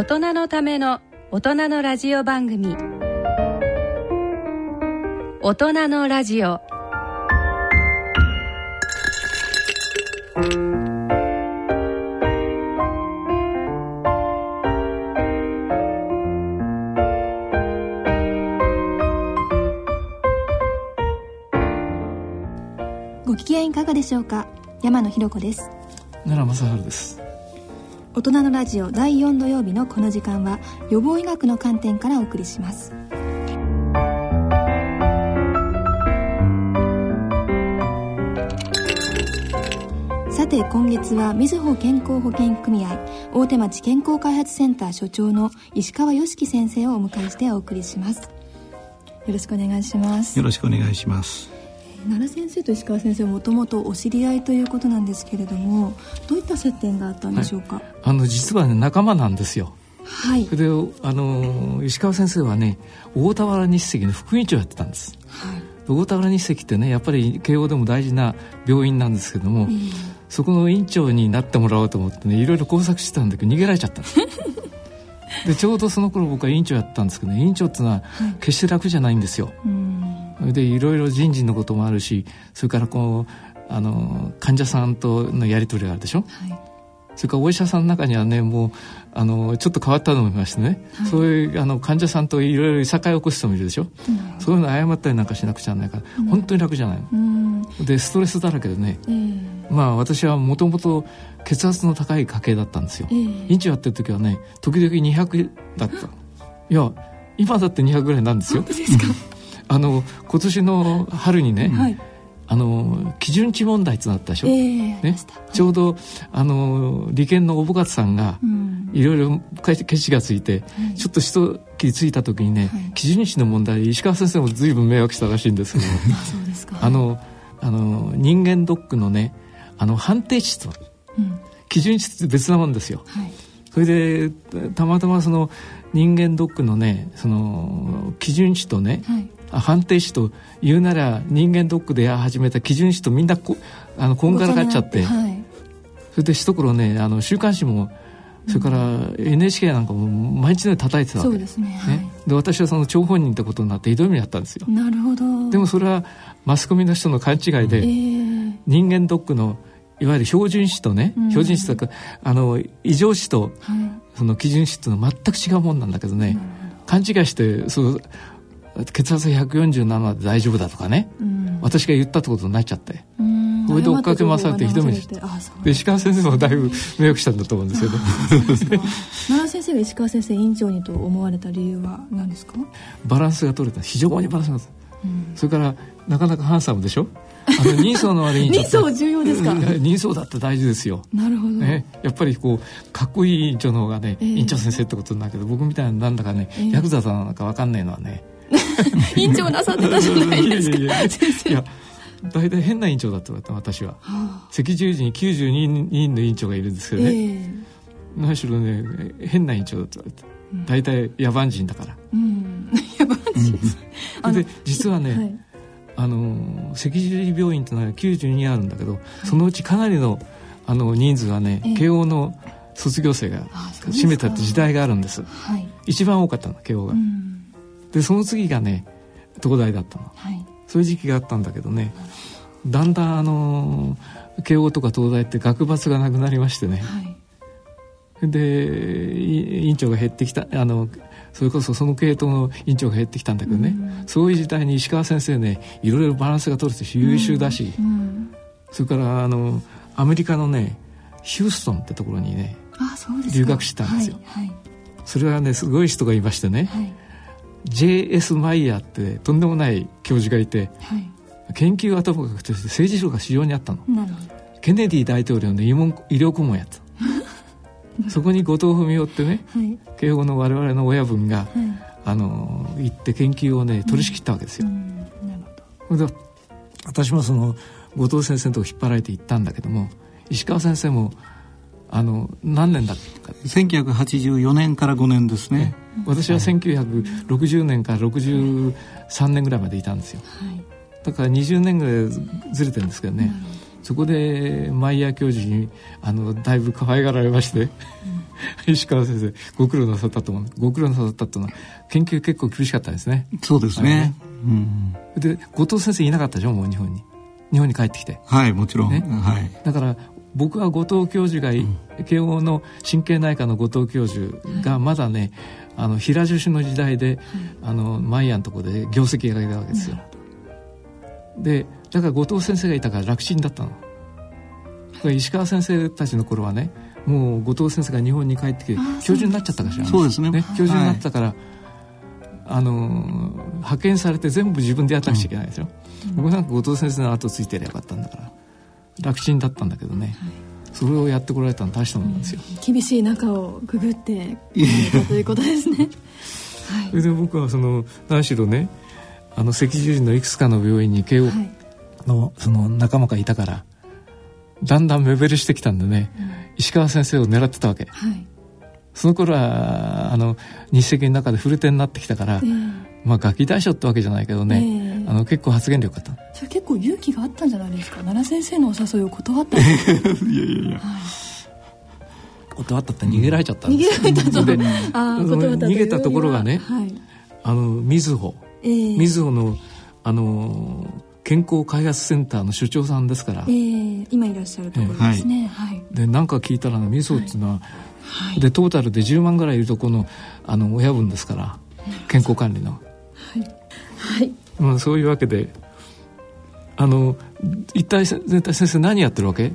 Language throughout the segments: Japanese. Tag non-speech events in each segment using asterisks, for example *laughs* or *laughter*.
大人のための大人のラジオ番組。大人のラジオ。ご機嫌いかがでしょうか？山野ひろ子です。奈良正治です大人のラジオ第4土曜日のこの時間は予防医学の観点からお送りします。さて今月はみずほ健康保険組合大手町健康開発センター所長の石川良樹先生をお迎えしてお送りしますよろしくお願いします。よろしくお願いします。奈良先生と石川先生はもともとお知り合いということなんですけれどもどういった接点があったんでしょうか、はい、あの実はね仲間なんですよ。はい。であの石川先生はね大田原日赤の副院長やってたんです、はい、大田原日赤ってねやっぱり慶応でも大事な病院なんですけども、えー、そこの院長になってもらおうと思ってねいろいろ工作してたんだけど逃げられちゃった *laughs* でちょうどその頃僕は院長やったんですけど、ね、院長っていうのは決して楽じゃないんですよ、はい、でいろいろ人事のこともあるしそれからこうあの患者さんとのやり取りがあるでしょ、はい。それからお医者さんの中にはねもうあのちょっと変わったのもいましてね、はい、そういうあの患者さんといろいろいさかいを起こす人もいるでしょ、うん、そういうの謝ったりなんかしなくちゃならないから、うん、本当に楽じゃないの、うん、でストレスだらけでね、まあ私はもともと血圧の高い家系だったんですよ、院長やってる時はね時々200だった。いや今だって200ぐらいなんですよあの今年の春にね、はい。あの基準値問題ってなったでしょ、えー、ね、ちょうどあの利権のおぼかつさんが、いろいろケチがついて、はい、ちょっと一気についた時にね、はい、基準値の問題石川先生も随分迷惑したらしいんですけど。*laughs* あのあの人間ドックのねあの判定値と、うん、基準値って別なもんですよ、はい、それでたまたまその人間ドックのねその基準値とね、はい判定士と言うなら人間ドックで始めた基準士とみんなこあのこんがらがっちゃって、はい、それで一頃ねあの週刊誌もそれから NHK なんかも毎日のように叩いてたわけ。ですね、ね、で私はその張本人ってことになって挑みにあったんですよ。なるほど。でもそれはマスコミの人の勘違いで、えー、人間ドックのいわゆる標準詞とね、うん、標準詞とかあの異常詞と、はい、その基準詞っていうのは全く違うもんなんだけどね、うん、勘違いしてそう血圧147で大丈夫だとかね、うん、私が言ったってことになっちゃって。それで追っかけ回されてひどめにして。で石川先生もだいぶ迷惑したんだと思うんですけど。奈良先生が石川先生院長にと思われた理由は何ですか？バランスが取れた。非常にバランスが取れた、うん、それからなかなかハンサムでしょ？あの *laughs* 人相の悪い人相重要ですか？*laughs* 人相だって大事ですよ。なるほど、ね、やっぱりこうかっこいい院長の方がね、えー、院長先生ってことになるけど僕みたいななんだかね、えー、ヤクザさんなんか分かんないのはね *laughs* 院長なさってたじゃないですか。いや大体変な院長だった私は、はあ、赤十字に92人の院長がいるんですけどね、えー、何しろね変な院長だった。大体野蛮人だから、うん、野蛮人、で実はね、はい、あの赤十字病院ってのは92あるんだけど、はい、そのうちかなりのあの人数はね、えー、慶応の卒業生が占めたって時代があるんです、はい、一番多かったの慶応が、うんでその次がね東大だったの、はい、そういう時期があったんだけどねだんだんあの慶応とか東大って学閥がなくなりましてね、はい、で院長が減ってきたあのそれこそその系統の院長が減ってきたんだけどね、うん、そういう時代に石川先生ねいろいろバランスが取れて優秀だし、うん。うん、それからあのアメリカのねヒューストンってところにね留学したんですよ、はいはい、それはねすごい人がいましてね、はい J.S. マイヤーってとんでもない教授がいて、はい、研究はともかくとして政治力が非常にあったの。ケネディ大統領の医医療顧問やった。*laughs* そこに後藤文雄ってね、はい、慶応の我々の親分が、はい、あの行って研究をね取り仕切ったわけですよ、うん。私もその後藤先生のとこ引っ張られて行ったんだけども石川先生もあの何年だったか。1984年から5年ですね。私は1960年から63年ぐらいまでいたんですよ、はい、だから20年ぐらいずれてるんですけどね、そこでマイヤー教授にあのだいぶ可愛がられまして、うん、石川先生ご苦労なさったと思う。ご苦労なさったという。のは研究結構厳しかったですね。そうですね、ね、うん、で後藤先生いなかったでしょ？もう日本に。日本に帰ってきて。はいもちろん、ね。はい、だから僕は後藤教授が、うん、慶応の神経内科の後藤教授がまだね、あの平樹種の時代で、あのマイヤーのところで業績が上げたわけですよ、でだから後藤先生がいたから楽ちんだったの。石川先生たちの頃はねもう後藤先生が日本に帰ってきて教授になっちゃったかしら。そうですね。ね教授になったから、はい、あの派遣されて全部自分でやらなくちゃいけないですよ、うん、僕なんか後藤先生の後ついてりゃよかったんだから楽ちんだったんだけどね、はい、それをやってこられたの大したもんですよ、うん、厳しい中をくぐって *laughs* ということですね。*laughs* はい、それで僕はその何しろねあの赤十字のいくつかの病院に慶応のその仲間がいたからだんだん目減りしてきたんでね、うん、石川先生を狙ってたわけ、はい、その頃はあの日赤の中で古手になってきたから、えー、まあガキ大将ってわけじゃないけどね、えーあの結構発言力あった。それ結構勇気があったんじゃないですか？奈良先生のお誘いを断った *laughs* いやいやいや、はい。断ったって逃げられちゃったんです逃げられたとであ逃げたところがね、はい、あのみずほ。みずほのあの健康開発センターの所長さんですから、えー、今いらっしゃるところですね、はい、で何か聞いたらみずほっていうのは、はい、でトータルで10万ぐらいいるとこのあの親分ですから健康管理の。はい、はいまあ、そういうわけであの一体全体先生何やってるわけ？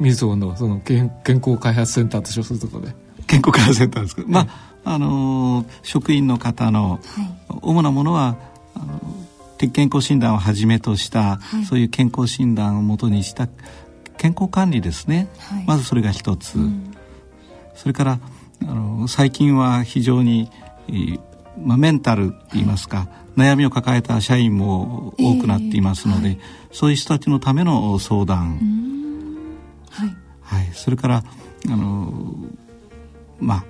みずほのその健健康開発センターと称するところで。健康開発センターですか、まああの職員の方の主なものはあの鉄健康診断をはじめとした、はい、そういう健康診断をもとにした健康管理ですね、はい、まずそれが一つ、うん、それからあの最近は非常に、まあ、メンタルといいますか、悩みを抱えた社員も多くなっていますので、えーはい、そういう人たちのための相談、はい、はい、それからあのまあ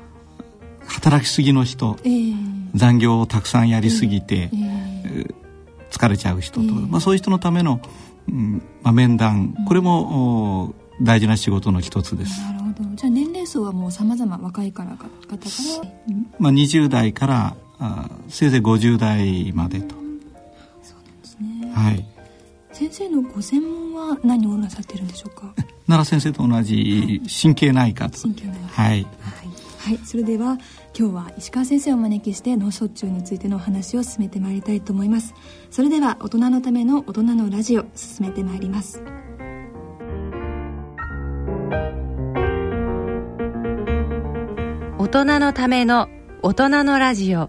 働きすぎの人、えー、残業をたくさんやりすぎて、えー、疲れちゃう人と、まあ、そういう人のための、うんまあ、面談、これも大事な仕事の一つです。なるほど。じゃあ年齢層はもうさまざま若いから方から、まあ、20代からあせいぜい50代までと。そうなんですね。はい。先生のご専門は何をなさってるんでしょうか？奈良先生と同じ神経内科と、神経内科。はい、はい。はい、それでは今日は石川先生をお招きして脳卒中についてのお話を進めてまいりたいと思います。それでは大人のための大人のラジオ進めてまいります。大人のための大人のラジオ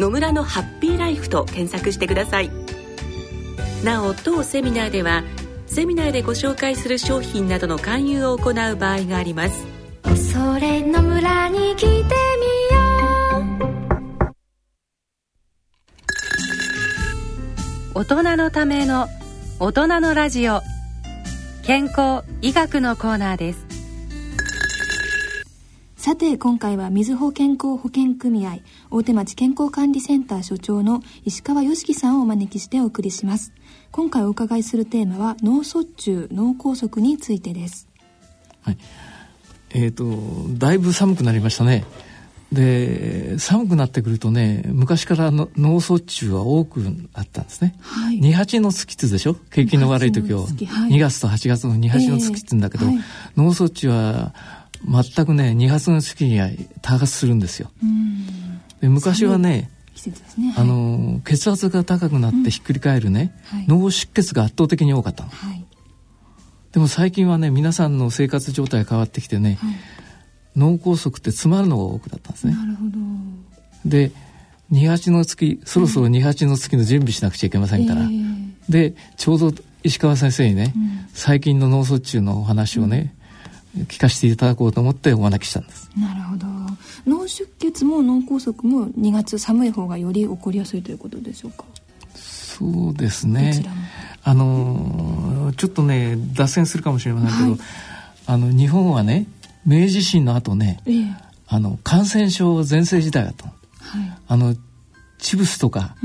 野村のハッピーライフと検索してください。なお当セミナーではセミナーでご紹介する商品などの勧誘を行う場合があります。それの村に来てみよう。大人のための大人のラジオ。健康医学のコーナーですさて今回はみずほ健康保険組合大手町健康管理センター所長の石川良樹さんをお招きしてお送りします。今回お伺いするテーマは脳卒中脳梗塞についてです。はい。えーと、だいぶ寒くなりましたね。で寒くなってくるとね昔からの脳卒中は多くあったんですね、はい、2八の月ってでしょ？景気の悪い時を、はい、2月と8月の2八の月って言うんだけど、えーはい、脳卒中は全くね2発の月には多発するんですよ。で昔はねね、あの血圧が高くなってひっくり返るね、うんはい、脳出血が圧倒的に多かったの、はい、でも最近はね皆さんの生活状態が変わってきてね、はい、脳梗塞って詰まるのが多くなったんですね。なるほど。で二八の月そろそろ二八の月の準備しなくちゃいけませんから、えー、でちょうど石川先生にね、うん、最近の脳卒中のお話をね、聞かせていただこうと思ってお招きしたんです。なるほど。脳出血も脳梗塞も2月寒い方がより起こりやすいということでしょうか？そうですね。あのちょっとね脱線するかもしれませんけど、はい、あの日本はね明治維新の後ね、ええ、あの感染症全盛時代だと、はい、あのチブスとか、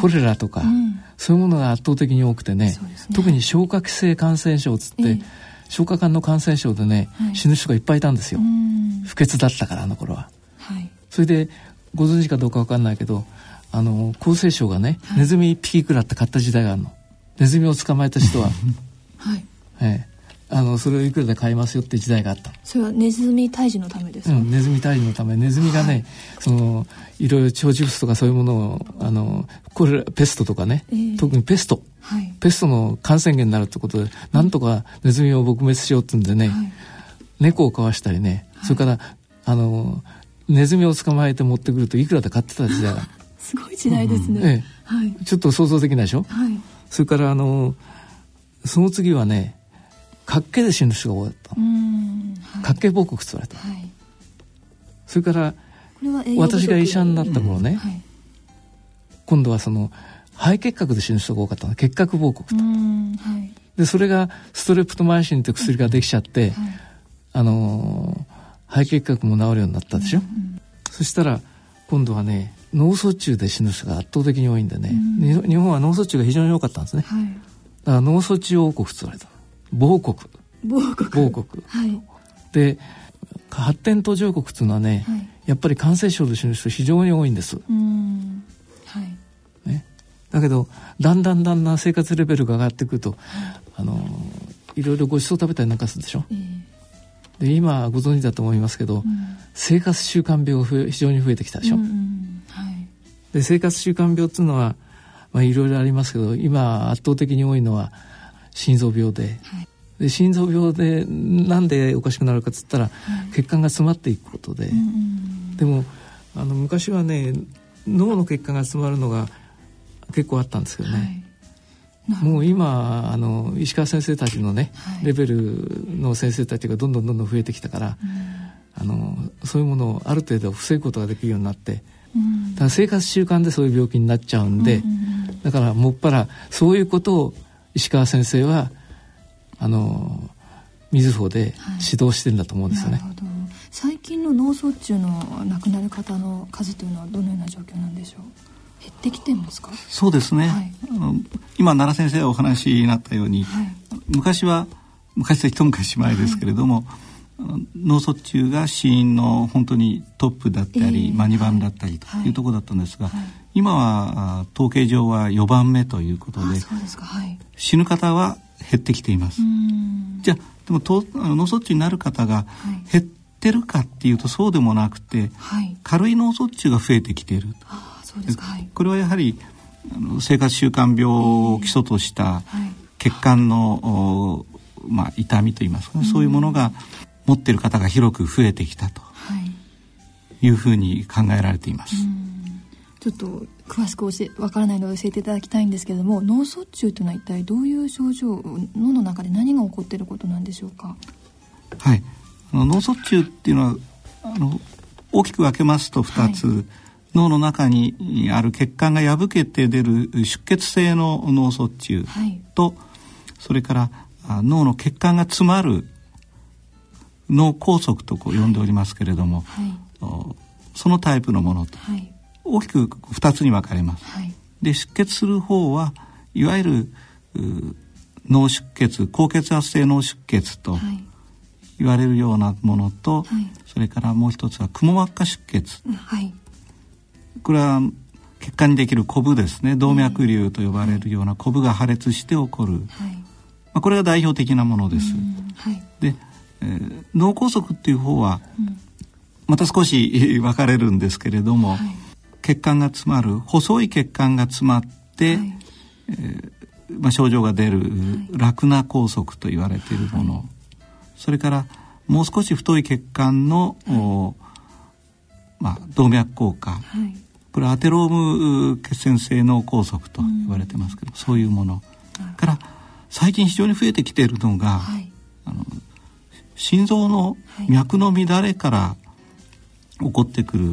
コレラとか、うん、そういうものが圧倒的に多くてね、ね、特に消化器性感染症つって、え消化管の感染症でね、はい、死ぬ人がいっぱいいたんですよ。不潔だったからあの頃は、はい、それでご存知かどうか分かんないけどあの厚生省がね、はい、ネズミ1匹くらって買った時代があるの。ネズミを捕まえた人は。*laughs* はい、ええあのそれをいくらで買いますよって時代があった。それはネズミ退治のためですか、うん、ネズミ退治のため。ネズミがね、はい、そのいろいろ腸チフスとかそういうものをあのこれペストとかね、えー、特にペスト、はい、ペストの感染源になるってことでなんとかネズミを撲滅しようってんでね、はい、猫を飼わしたりね、それからあのネズミを捕まえて持ってくるといくらで買ってた時代が *laughs* すごい時代ですね、うん、ええ、はい、ちょっと想像できないでしょ、はい、それからあのその次はね角形で死ぬ人が多かった、はい、角形報告って言われた、はい、それから私が医者になった頃ね、うん。はい、今度はその肺結核で死ぬ人が多かったの。結核報告と、でそれがストレプトマイシンという薬ができちゃって、あのー、肺結核も治るようになったでしょ、うんうん、そしたら今度はね脳卒中で死ぬ人が圧倒的に多いんでね、日本は脳卒中が非常に多かったんですね、だから脳卒中王国って言われた某国。某国。某国、はい、で発展途上国っていうのはね、はい、やっぱり感染症で死ぬ人非常に多いんです。はい。ね、だけどだんだんだんだん生活レベルが上がってくると、はい、あのいろいろご馳走食べたりなんかするでしょ？えー、で今ご存知だと思いますけど、うん、生活習慣病が非常に増えてきたでしょ？うんうん。はい、で生活習慣病っていうのは、まあ、いろいろありますけど今圧倒的に多いのは心臓病で。はい、で心臓病でなんでおかしくなるかっつったら、はい、血管が詰まっていくことで、うん、でもあの昔はね脳の血管が詰まるのが結構あったんですけどね、はい、もう今あの石川先生たちのね、レベルの先生たちがどんどんどんどん増えてきたから、あのそういうものをある程度防ぐことができるようになって。だから生活習慣でそういう病気になっちゃうんで、だからもっぱらそういうことを石川先生はあの水穂で指導してるんだと思うんですよね、はい、最近の脳卒中の亡くなる方の数というのはどのような状況なんでしょう？減ってきてますか？そうですね、はい、今奈良先生がお話になったように、はい、昔は昔は一昔前ですけれども、脳卒中が死因の本当にトップだったり、えー、マニ番だったりというところだったんですが、はい、今は統計上は4番目ということで、はい、死ぬ方は減ってきています。じゃあでもと脳卒中になる方が減ってるかっていうとそうでもなくて、はい、軽い脳卒中が増えてきている。あそうですか、これはやはりあの生活習慣病を基礎とした血管の、まあ、痛みといいますか、ね、そういうものが持っている方が広く増えてきたとい。うふうに考えられています。ちょっと詳しく教えわからないので教えていただきたいんですけれども脳卒中というのは一体どういう症状脳の中で何が起こっていることなんでしょうか？はい。脳卒中っていうのはあの大きく分けますと2つ、はい、脳の中にある血管が破けて出る出血性の脳卒中と、はい、それから脳の血管が詰まる脳梗塞とこう呼んでおりますけれども、はい、そのタイプのものと、大きく2つに分かれます。で出血する方はいわゆる脳出血高血圧性脳出血と言われるようなものと、はい、それからもう一つはくも膜下出血、はい、これは血管にできるコブですね。動脈瘤と呼ばれるようなコブが破裂して起こる、はい。まあ、これが代表的なものです。はい、で、えー、脳梗塞っていう方は、また少し *laughs* 分かれるんですけれども、はい、血管が詰まる細い血管が詰まって、はい、えー、まあ、症状が出る、ラクナ拘束と言われているもの、それからもう少し太い血管の、まあ、動脈硬化、これアテローム血栓性脳梗塞と言われてますけど、うん、そういうもの。から最近非常に増えてきているのが、はい、あの心臓の脈の乱れから起こってくる、は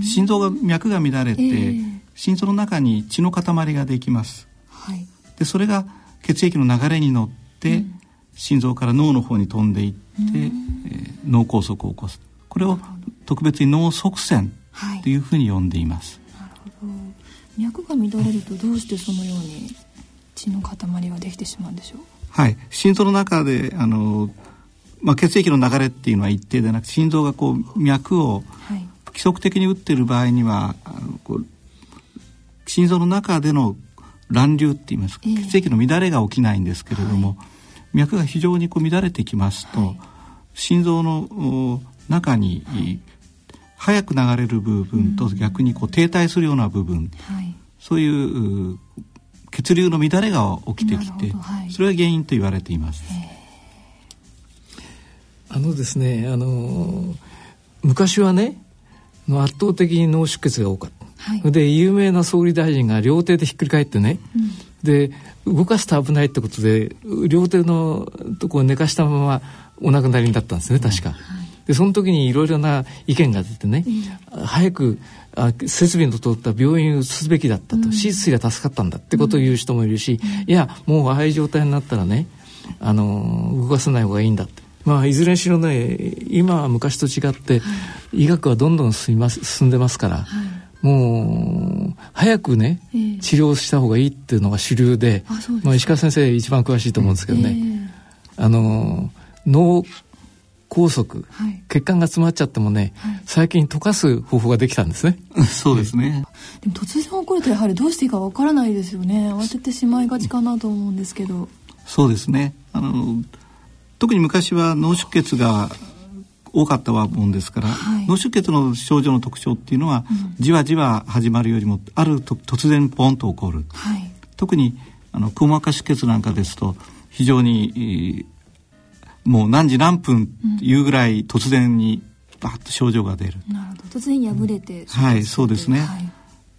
い、心臓が脈が乱れて、えー、心臓の中に血の塊ができます。はい、でそれが血液の流れに乗って、うん、心臓から脳の方に飛んでいって、うん、えー、脳梗塞を起こす。これを特別に脳塞栓とい。うふうに呼んでいます、はい、なるほど。脈が乱れるとどうしてそのように血の塊ができてしまうんでしょう？はい。心臓の中であの、まあ、血液の流れっていうのは一定でなく心臓がこう脈を規則的に打っている場合には心臓の中での乱流って言いますか、えー、血液の乱れが起きないんですけれども、はい、脈が非常にこう乱れてきますと、はい、心臓の中に早く流れる部分と逆にこう停滞するような部分、はい、そういう血流の乱れが起きてきて、はい、それが原因と言われています。あのですね、あの昔はね、圧倒的に脳出血が多かった。はい、で有名な総理大臣が両手でひっくり返ってね、うん、で動かすと危ないってことで両手のとこを寝かしたままお亡くなりになったんですね確か。うんでその時にいろいろな意見が出てね、うん、早くあ設備の通った病院を移すべきだったと、うん、手術が助かったんだってことを言う人もいるし、うん、いやもうああいう状態になったらねあの動かさない方がいいんだってまあいずれにしろね今は昔と違って、はい、医学はどんどん進みます進んでますから、はい、もう早くね、えー、治療した方がいいっていうのが主流でまあ、石川先生一番詳しいと思うんですけどね、えー、あの脳拘束、はい、血管が詰まっちゃってもね、はい、最近溶かす方法ができたんですね。*laughs* そうですね。でも突然起こるとやはりどうしていいかわからないですよね。慌ててしまいがちかなと思うんですけど。そうですね。あの特に昔は脳出血が多かったもんですから、はい、脳出血の症状の特徴っていうのは、うん、じわじわ始まるよりもあると突然ポンと起こる、はい、特にあのくも膜下出血なんかですと非常にもう何時何分っていうぐらい突然にバッと症状が出る。なるほど。突然破れて、うん、はいそうですね。はい、で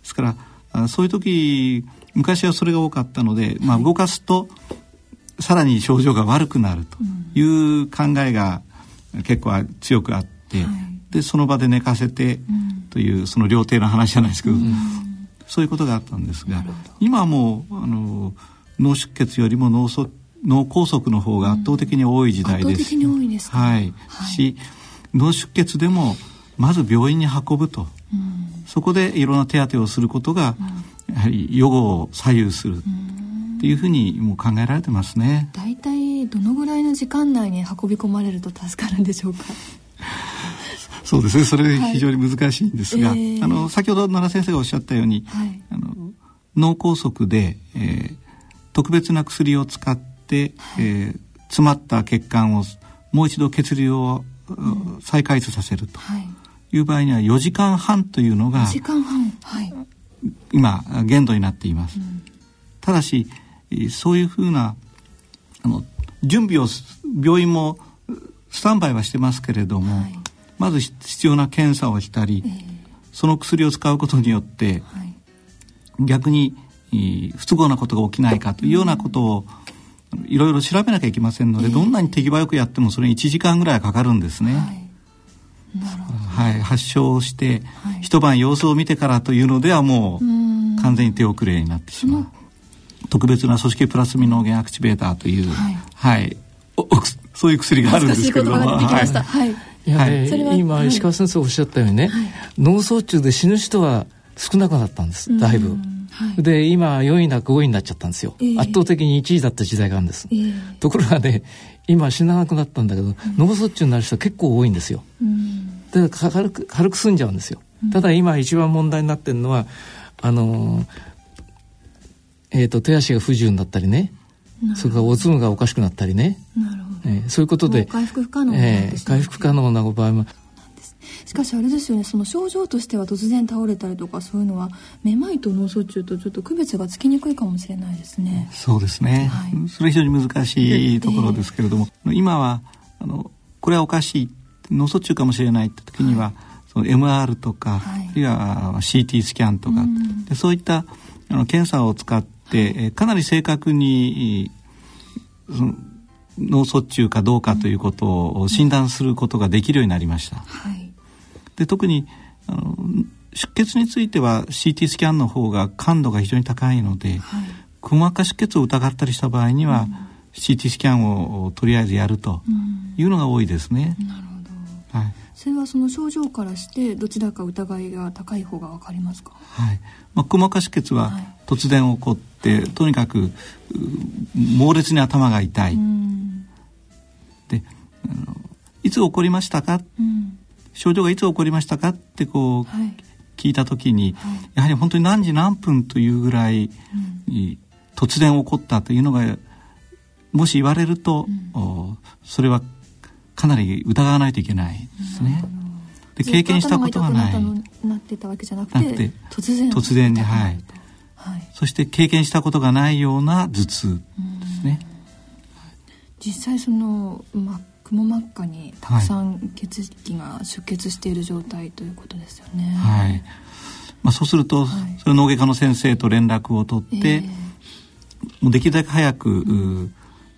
すからあそういう時昔はそれが多かったので、まあ、動かすと、さらに症状が悪くなるという考えが結構強くあって、はい、でその場で寝かせてという、その料亭の話じゃないですけど、うん、そういうことがあったんですが今はもうあの脳出血よりも脳卒脳梗塞の方が圧倒的に多い時代です。うん、圧倒的に多いですはい。はい、し脳出血でもまず病院に運ぶと、うん、そこでいろんな手当てをすることが、うん、やはり予後を左右するっていうふうにもう考えられてますね。大体どのぐらいの時間内に運び込まれると助かるんでしょうか？そうですね。それ非常に難しいんですが、はいえー、あの先ほど奈良先生がおっしゃったように、はい、あの脳梗塞で、えー、特別な薬を使って、はい、えー、詰まった血管をもう一度血流を、うん、再開通させるとい。う場合には4時間半というのが時間半、はい、今限度になっています。うん、ただしそういうふうなあの準備を病院もスタンバイはしてますけれども、はい、まず必要な検査をしたり、えー、その薬を使うことによって、はい、逆に不都合なことが起きないかというようなことを、いろいろ調べなきゃいけませんので、えー、どんなに手際よくやってもそれに1時間ぐらいかかるんですね。はい、はい、発症して、はい、一晩様子を見てからというのではもう完全に手遅れになってしまう。特別な組織プラスミノーゲンアクチベーターという、はい、はい、そういう薬があるんですけど。も。はい。い。や、ね、はい、今石川先生おっしゃったようにね、脳卒中で死ぬ人は少なくなったんです。だいぶ、はい、で今4位なく5位になっちゃったんですよ、えー、圧倒的に1位だった時代があるんです、えー、ところがね今死ななくなったんだけど、うん、脳卒中になる人は結構多いんですよ、うん、で軽く軽く済んじゃうんですよ、うん、ただ今一番問題になってるのはあのー、えーと、手足が不自由になったりね。それからおつむがおかしくなったりね。なるほど、えー、そういうことで回復不可能な、えー、回復不可能な場合も。しかしあれですよね。その症状としては突然倒れたりとかそういうのはめまいと脳卒中とちょっと区別がつきにくいかもしれないですね。そうですね、はい、それ非常に難しいところですけれども、えー、今はあのこれはおかしい脳卒中かもしれないって時には、はい、その MR とか、はい、あるいは CT スキャンとか、うん、でそういったあの検査を使って、はい、かなり正確に脳卒中かどうかということを診断することができるようになりました。はい、で特にあの出血については CT スキャンの方が感度が非常に高いので、はい、くも膜下出血を疑ったりした場合には、うん、CT スキャンをとりあえずやるというのが多いですね。うん、なるほど、はい、それはその症状からしてどちらか疑いが高い方が分かりますか、はい。まあ、くも膜下出血は突然起こって、はい、とにかく猛烈に頭が痛い、うん、でいつ起こりましたか、うん。症状がいつ起こりましたか？ってこう、はい、聞いた時に、はい、やはり本当に何時何分というぐらい、突然起こったというのがもし言われると、うん、それはかなり疑わないといけないですね。で経験したことがない。なってたわけじゃなくて突然突然にはい、はい、そして経験したことがないような頭痛ですね。実際その、まあくも膜下にたくさん血液が出血している状態ということですよね。はい。まあ、そうすると、はい、それ脳外科の先生と連絡を取って、えー、もうできるだけ早く、うん、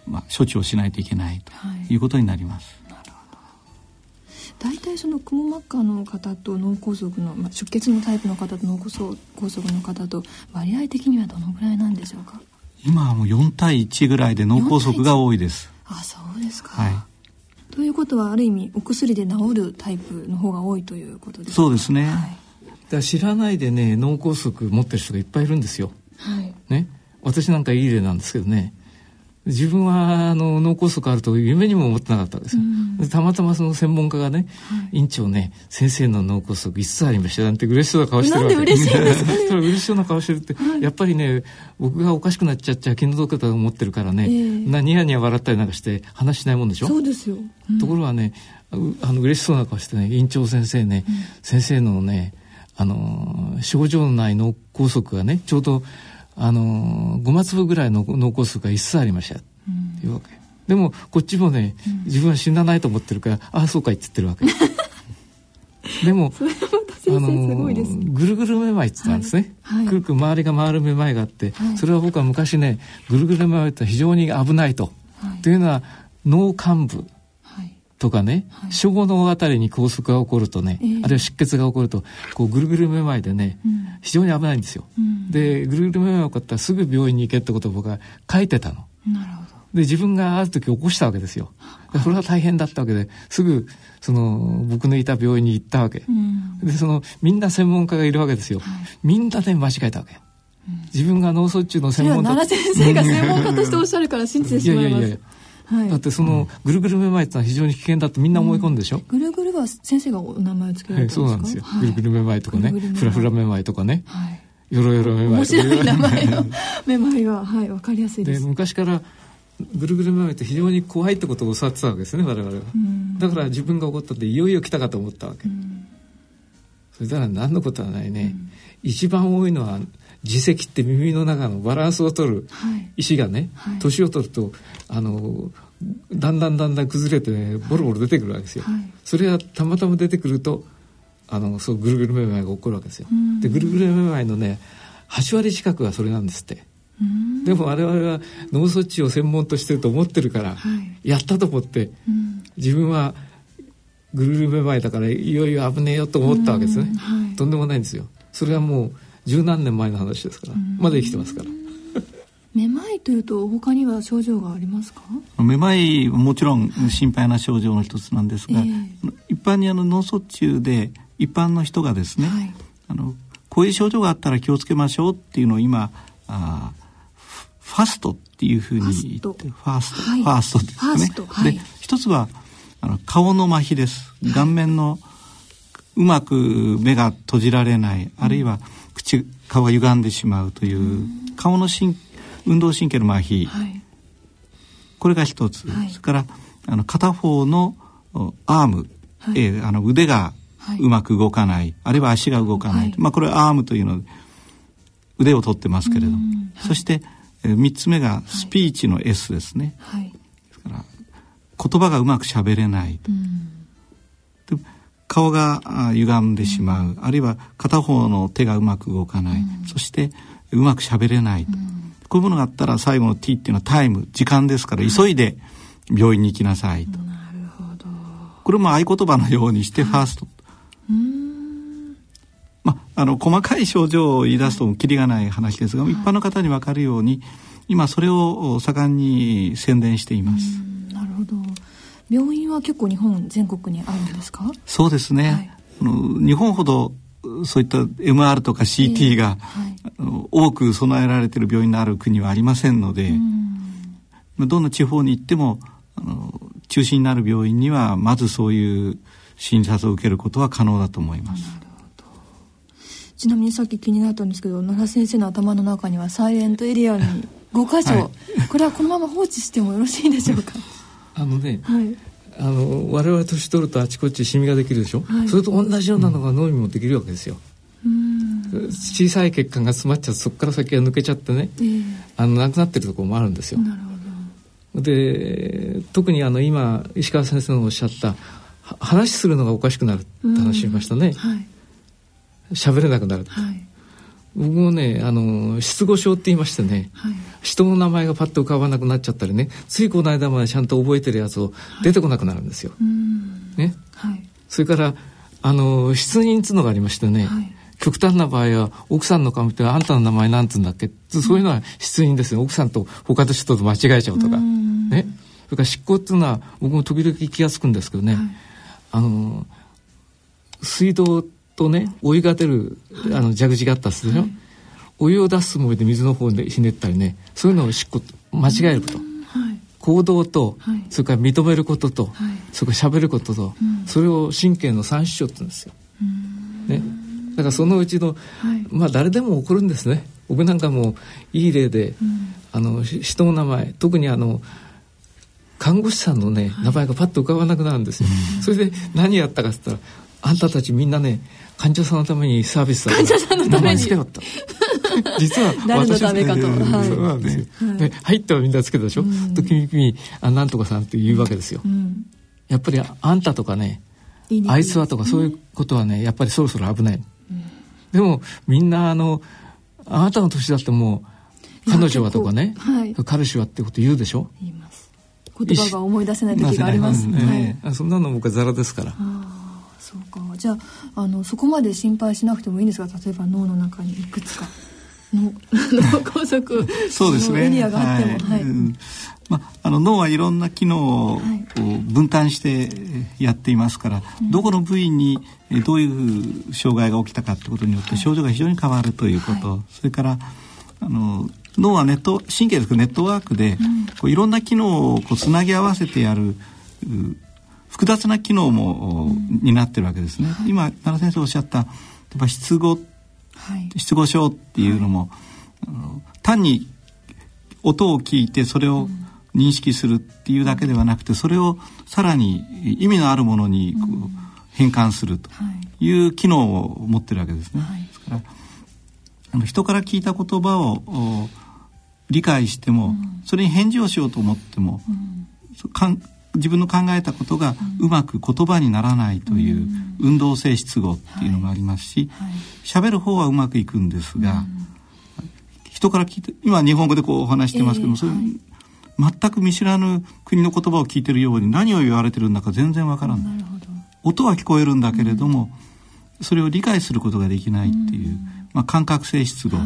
まあ、処置をしないといけないということになります。大体そのくも膜下の方と脳梗塞の、まあ、出血のタイプの方と脳梗塞の方と割合的にはどのぐらいなんでしょうか？今はもう4対1ぐらいで脳梗塞が多いです。あそうですか。はいということはある意味お薬で治るタイプの方が多いということですそうですね、はい、だ知らないでね脳梗塞持ってる人がいっぱいいるんですよ、はい、ね。私なんかいい例なんですけどね自分はあの脳梗塞あると夢にも思ってなかったですよ、うん、たまたまその専門家がね、はい、院長ね先生の脳梗塞5つありましたなんて嬉しそうな顔してるわけ。なんで嬉しいんですか、ね、*laughs* それ嬉しそうな顔してるって、はい、やっぱりね僕がおかしくなっちゃっちゃ気の毒だと思ってるからね、えー、なニヤニヤ笑ったりなんかして話しないもんでしょ？そうですよ、うん、ところがねあの嬉しそうな顔してね院長先生ね、うん、先生のねあの症状内脳梗塞がねちょうどあの5末ぐらいの脳梗塞が一切ありました、うん、いうわけ。でもこっちもね、うん、自分は死なないと思ってるからああそうかいって言ってるわけ。*laughs* でもあのぐるぐるめまいって言ったんですね、はい。はい、くるくる周りが回るめまいがあって、はい、それは僕は昔ねぐるぐるめまいって非常に危ないと、というのは脳幹部とかね、はい、小脳あたりに梗塞が起こるとね、えー、あるいは出血が起こるとこうぐるぐるめまいでね、うん、非常に危ないんですよ、うん、でぐるぐるめまいが起こったらすぐ病院に行けってことを僕は書いてたの。なるほど。で自分がある時起こしたわけですよ。それは大変だったわけですぐその僕のいた病院に行ったわけ、うん、でそのみんな専門家がいるわけですよ、はい、みんなで間違えたわけ。自分が脳卒中の専門家奈良先生が専門家としておっしゃるから信じてしまいます。いやいやいやはい、だってそのぐるぐるめまいってのは非常に危険だってみんな思い込んでしょ、うん、ぐるぐるは先生がお名前を付けられたんですか、そうなんですよ、はい、ぐるぐるめまいとかね。ふらふらめまい。とかね、はい、よろよろめまい。面白い名前のめまいははいわかりやすいです。*laughs* で昔からぐるぐるめまいって非常に怖いってことを教わってたわけですね我々は、だから自分が起こったっていよいよ来たかと思ったわけ、それなら何のことはないね、一番多いのは耳石って耳の中のバランスを取る石がね、はい、年を取るとあのだんだんだんだん崩れて、ね、ボロボロ出てくるわけですよ。はい、それがたまたま出てくるとあのそうぐるぐるめまいが起こるわけですよ。でぐるぐるめまいのね8割近くがそれなんですって。でも我々は脳卒中を専門としてると思ってるから、はい、やったと思って、自分はぐるぐるめまいだからいよいよ危ねえよと思ったわけですね、はい、とんでもないんですよそれはもう十何年前の話ですから。まだ生きてますから。めまいというと他には症状がありますか？めまいもちろん心配な症状の一つなんですが、はい、一般にあの脳卒中で一般の人がですね、はい、あのこういう症状があったら気をつけましょうっていうのを今あファストっていうふうに言ってファースト、はい、ファーストですかね。はい、で一つはあの顔の麻痺です。顔面のうまく目が閉じられない、あるいは口顔が歪んでしまうという、顔の神運動神経の麻痺、はい、これが一つ、はい、それからあの片方のアーム、はい、えー、あの腕がうまく動かない、あるいは足が動かない、まあこれはアームというの腕を取ってますけれども、そして、えー、3つ目がスピーチの S ですね、ですから言葉がうまく喋れない、顔が歪んでしまう、あるいは片方の手がうまく動かない、そしてうまく喋れない、こういうものがあったら最後の T っていうのはタイム時間ですから急いで病院に行きなさいと。なるほど。これも合言葉のようにしてファースト。まあ、あの細かい症状を言い出すときりがない話ですが、一般の方に分かるように今それを盛んに宣伝しています。病院は結構日本全国にあるんですか？そうですね、はい、日本ほどそういった MR とか CT が、えーはい、多く備えられている病院のある国はありませんので、うん、どんな地方に行ってもあの中心になる病院にはまずそういう診察を受けることは可能だと思います。ちなみにさっき気になったんですけど奈良先生の頭の中にはサイレントエリアに5箇所、はい、これはこのまま放置してもよろしいでしょうか？あのね、はい。あの我々年取るとあちこちシミができるでしょ、はい、それと同じようなのが脳にもできるわけですよ。小さい血管が詰まっちゃうそこから先が抜けちゃってね、えー、あのなくなってるところもあるんですよ。なるほど。で特にあの今石川先生のおっしゃった話するのがおかしくなるって話しましたね。喋、はい、れなくなる、はい、僕もねあの失語症って言いましてね、はい、人の名前がパッと浮かばなくなっちゃったりね。ついこの間までちゃんと覚えてるやつを出てこなくなるんですよ。ね、はい、それからあの失認っつうのがありましてね、はい、極端な場合は奥さんの顔見てあんたの名前なんつうんだっけ？そういうのは失認ですよ。奥さんと他の人と間違えちゃうとかね。それから執行っていうのは僕も時々気が付くんですけどね、はい、あの水道とねお湯が出るあの蛇口があったっすでしょ、はい。お湯を出すつもりで水の方でひねったりねそういうのをしっこ間違えること、はい、行動と、はい、それから認めることと、はい、それから喋ることと、うん、それを神経の三種って言うんですよ。ね、だからそのうちの、まあ誰でも起こるんですね。僕なんかもいい例で、うん、あの人の名前特にあの看護師さんのね、名前がパッと浮かばなくなるんですよ。それで何やったかっつったらあんたたちみんなね患者さんのためにサービスだ患者さんのために。*laughs* 実は誰のためかと、はい、そうなんですよ、はい、で入ってはみんなつけたでしょ、うん、と君君あなんとかさんって言うわけですよ、うん、やっぱりあんたとかねあいつはとかそういうことはねやっぱりそろそろ危ない、うん、でもみんなあのあなたの年だってもう彼女はとかね、はい、彼氏はってこと言うでしょ？言います。言葉が思い出せない時があります、ね、はい、そんなの僕はザラですから。そうかじゃああのそこまで心配しなくてもいいんですが例えば脳の中にいくつかの *laughs* 脳梗塞。そうですね。エリアがあっても、はい、はい。うん。まあ、の脳はいろんな機能を分担してやっていますから、はい、どこの部位にどういう障害が起きたかってことによって症状が非常に変わるということ、はい、それからあの脳はネット神経ですけどネットワークで、うん、こういろんな機能をこうつなぎ合わせてやる複雑な機能も、担ってるわけですね。はい、今奈良先生おっしゃった例えば失語、はい、失語症っていうのも、はい、単に音を聞いてそれを認識するっていうだけではなくてそれをさらに意味のあるものにこう変換するとい。う機能を持ってるわけですね。ですからあの人から聞いた言葉を理解しても、それに返事をしようと思っても、かん自分の考えたことがうまく言葉にならないという運動性失語っていうのがありますし喋、はい、る方はうまくいくんですが、人から聞いて今日本語でこうお話してますけども、えー、それ、はい、全く見知らぬ国の言葉を聞いてるように何を言われてるんだか全然わからない。音は聞こえるんだけれども、それを理解することができないっていう、まあ、感覚性失語、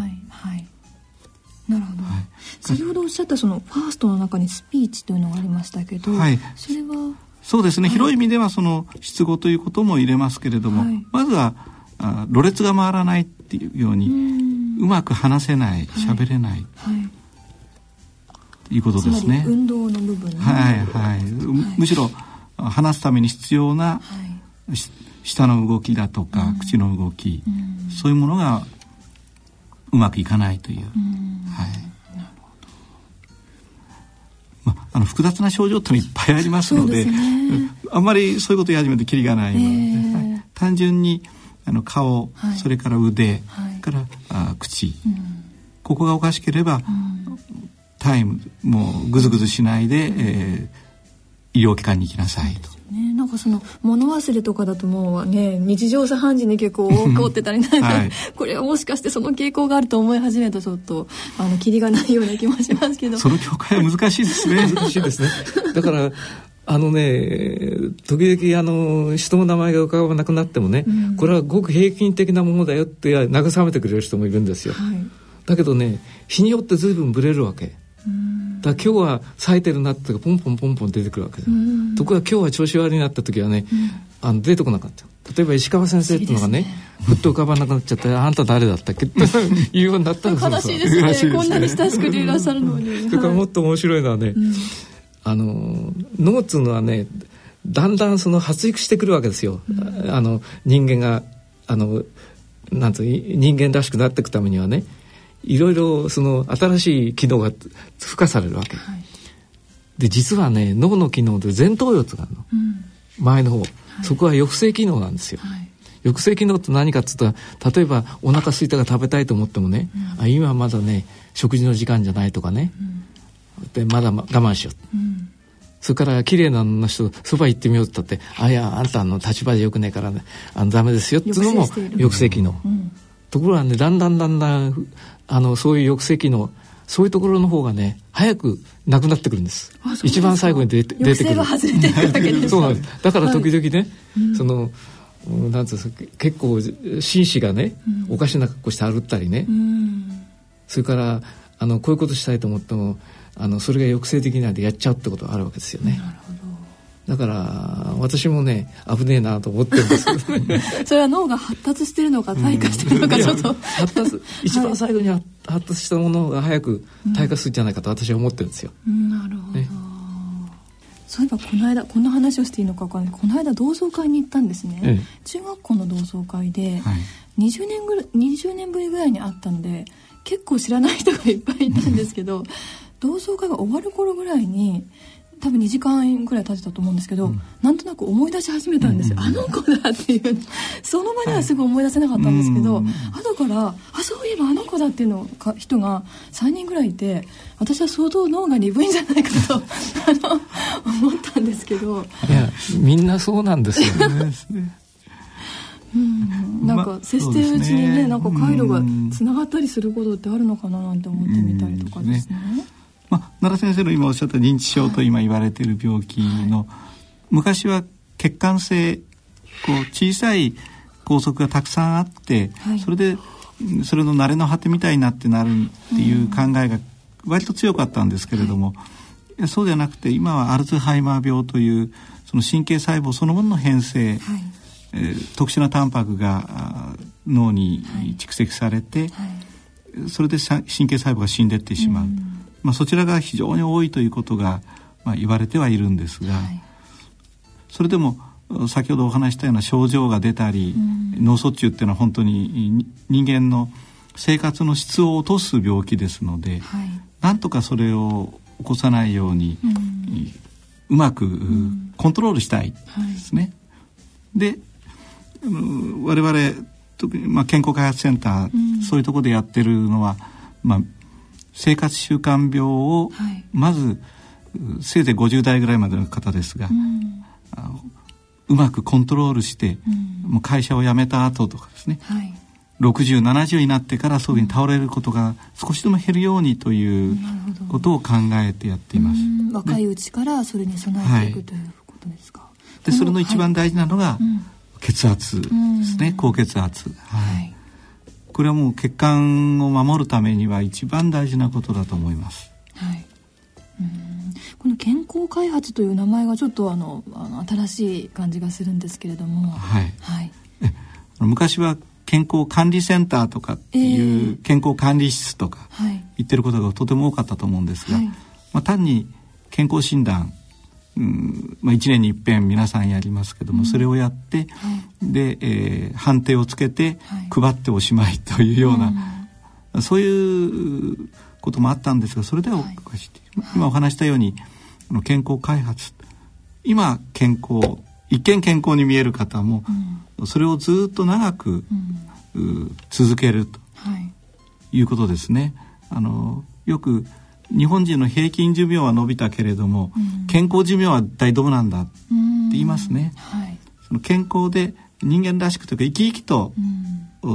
なるほど、はい、先ほどおっしゃったそのファーストの中にスピーチというのがありましたけど、はい、それは？そうですね、はい、広い意味ではその失語ということも入れますけれども、まずはあろれつが回らないっていうようにうまく話せない喋れない、はい。はいいうことですね。運動の部分、ね、はいはい、むしろ話すために必要な、はい、舌の動きだとか、うん、口の動き、うん、そういうものがうまくいかないという。うん、はい。まあ、あの複雑な症状っていっぱいありますので、ね、あんまりそういうこと言い始めてきりがないので、えーはい、単純にあの顔、はい、それから腕、はい、からあ口、ここがおかしければ、タイムもうぐずぐずしないで、えー、医療機関に行きなさいと。ね、なんかその物忘れとかだともうね日常茶飯事に結構起こってたりなんか、はい、これはもしかしてその傾向があると思い始めるとちょっとあのキリがないような気もしますけど。その境界は難しいですね。*laughs* 難しいですね。だからあのね時々あの人の名前が浮かばなくなってもね、うん、これはごく平均的なものだよって慰めてくれる人もいるんですよ、はい、だけどね日によって随分ブレるわけだ今日は冴えてるなってポンポンポンポン出てくるわけですところが今日は調子悪いなった時はね、あの出てこなかった例えば石川先生っていうのがねふっと浮かばなくなっちゃって「あんた誰だったっけ?」っていうようになったんです悲しいですね。こんなに親しくていらっしゃるのに。それからもっと面白いのはね、あの脳っつうのはねだんだんその発育してくるわけですよ、あの人間があのなんつう人間らしくなっていくためにはねいろいろその新しい機能が付加されるわけ、はい、で実はね脳の機能で前頭葉があるの、うん、前の方、はい、そこは抑制機能なんですよ、はい、抑制機能って何かっつったら例えばお腹空いたから食べたいと思ってもね、うん、あ今まだね食事の時間じゃないとかね、うん、でまだ我慢しよう、それから綺麗な人そば行ってみようって言ったって「あいやあんたの立場でよくねえからねあのダメですよ」っていうのも抑制機能、ところがねだんだんだんだんあのそういう抑制機能そういうところの方がね早くなくなってくるんです。一番最後に出て出てくる *laughs* そうなんです。だから時々ね、はい、そのなんつう結構紳士がね、うん、おかしな格好して歩ったりね、うん、それからあのこういうことしたいと思ってもあのそれが抑制的なんでやっちゃうってことがあるわけですよね。だから私もね危ねえなと思ってるんです。けどねそれは脳が発達してるのか退化してるのかちょっと、発達。一番最後に発達したものが早く退化するんじゃないかと私は思ってるんですよ、うん、なるほど、ね、そういえばこの間こんな話をしていいのか分からない。この間同窓会に行ったんですね、ええ、中学校の同窓会で、はい、20年ぐらい20年ぶりぐらいに会ったので結構知らない人がいっぱいいたんですけど *laughs* 同窓会が終わる頃ぐらいに多分2時間ぐらい経ってたと思うんですけど、うん、なんとなく思い出し始めたんですよ、うんうん、あの子だっていう。その場ではすぐ思い出せなかったんですけど、はい、後からあそういえばあの子だっていうのか人が3人ぐらいいて私は相当脳が鈍いんじゃないかと *laughs* あの思ったんですけど。いやみんなそうなんですよね。*laughs* うん、なんか接してるうちにね、まなんか回路がつながったりすることってあるのかななんて思ってみたりとかですね。まあ、奈良先生の今おっしゃった認知症と今言われている病気の、はい、昔は血管性こう小さい拘束がたくさんあって、はい、それでそれの慣れの果てみたいになってなるっていう考えが割と強かったんですけれども、はい、そうではなくて今はアルツハイマー病というその神経細胞そのものの変性、はい。えー、特殊なタンパクが脳に蓄積されて、それで神経細胞が死んでってしまう。うまあ、そちらが非常に多いということが、まあ、言われてはいるんですが、はい、それでも先ほどお話したような症状が出たり、うん、脳卒中っていうのは本当に人間の生活の質を落とす病気ですので、はい、なんとかそれを起こさないように、うん、うまくコントロールしたいですね。はい、で我々特に、まあ、健康開発センター、うん、そういうところでやってるのは、まあ、生活習慣病をまず、せいぜい50代ぐらいまでの方ですが、うまくコントロールして、うん、もう会社を辞めた後とかですね、はい、6070になってからそういうふうに倒れることが少しでも減るようにということを考えてやっています。若いうちからそれに備えていく、ということですか。でそれの一番大事なのが、血圧ですね、高血圧。はいこれはもう血管を守るためには一番大事なことだと思います。はい。この健康開発という名前がちょっとあの新しい感じがするんですけれども、はい。はい。昔は血健康管理センターとかっていう健康管理室とか言ってることがとても多かったと思うんですが、はい、まあ、単に健康診断うんまあ、1年に一遍皆さんやりますけども、うん、それをやって、はい、で、えー、判定をつけて配っておしまいというような、はい、そういうこともあったんですがそれではおかしい、はい、今お話したように健康開発今健康一見健康に見える方も、うん、それをずっと長く、うん、続けると、い、うことですね。あのよく日本人の平均寿命は伸びたけれども、うん、健康寿命は一体どうなんだって言いますね。はい、その健康で人間らしくというか生き生きと